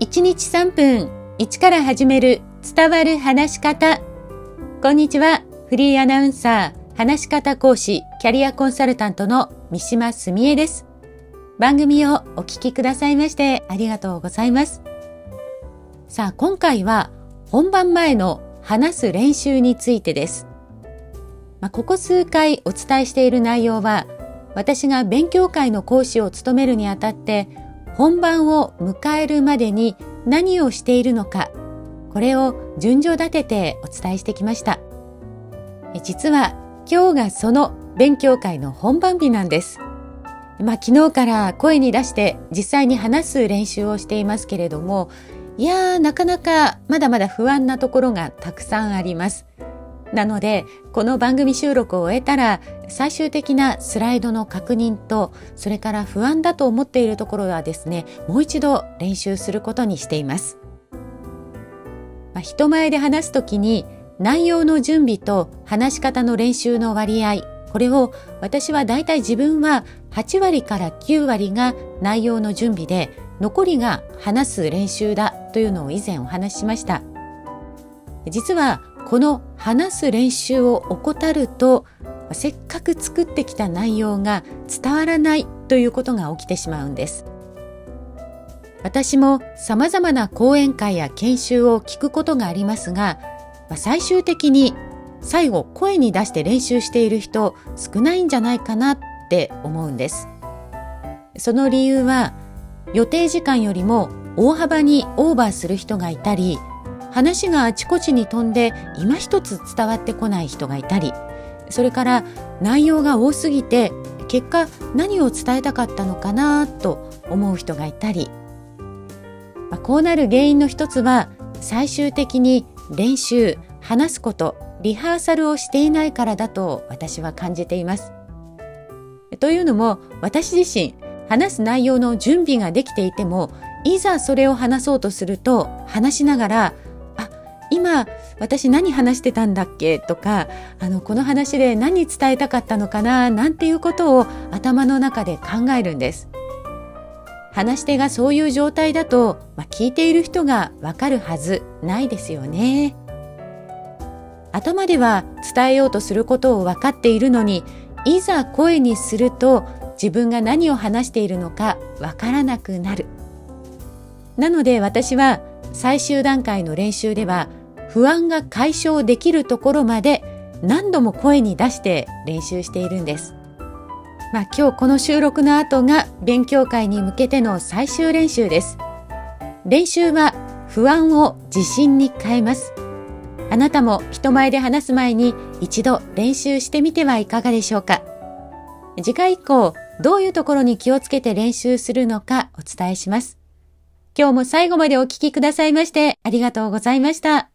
1日3分1から始める伝わる話し方。こんにちはフリーアナウンサー話し方講師キャリアコンサルタントの三島澄江です。番組をお聞きくださいましてありがとうございます。さあ今回は本番前の話す練習についてです。まあ、ここ数回お伝えしている内容は私が勉強会の講師を務めるにあたって本番を迎えるまでに何をしているのかこれを順序立ててお伝えしてきました実は今日がその勉強会の本番日なんですまあ昨日から声に出して実際に話す練習をしていますけれどもいやーなかなかまだまだ不安なところがたくさんあります。なのでこの番組収録を終えたら最終的なスライドの確認とそれから不安だと思っているところはですねもう一度練習することにしています。まあ、人前で話すときに内容の準備と話し方の練習の割合これを私はだいたい自分は8割から9割が内容の準備で残りが話す練習だというのを以前お話ししました実はこの話す練習を怠るとせっかく作ってきた内容が伝わらないということが起きてしまうんです。私も様々な講演会や研修を聞くことがありますが最終的に最後声に出して練習している人少ないんじゃないかなって思うんです。その理由は予定時間よりも大幅にオーバーする人がいたり話があちこちに飛んで今一つ伝わってこない人がいたりそれから内容が多すぎて結果何を伝えたかったのかなと思う人がいたり、まあ、こうなる原因の一つは最終的に練習話すことリハーサルをしていないからだと私は感じています。というのも私自身話す内容の準備ができていてもいざそれを話そうとすると話しながら今私何話してたんだっけ？とかあのこの話で何伝えたかったのかな？なんていうことを頭の中で考えるんです。話し手がそういう状態だと、まあ、聞いている人がわかるはずないですよね。頭では伝えようとすることを分かっているのにいざ声にすると自分が何を話しているのかわからなくなる。なので私は最終段階の練習では不安が解消できるところまで何度も声に出して練習しているんです。まあ今日この収録の後が勉強会に向けての最終練習です。練習は不安を自信に変えます。あなたも人前で話す前に一度練習してみてはいかがでしょうか。次回以降、どういうところに気をつけて練習するのかお伝えします。今日も最後までお聞きくださいましてありがとうございました。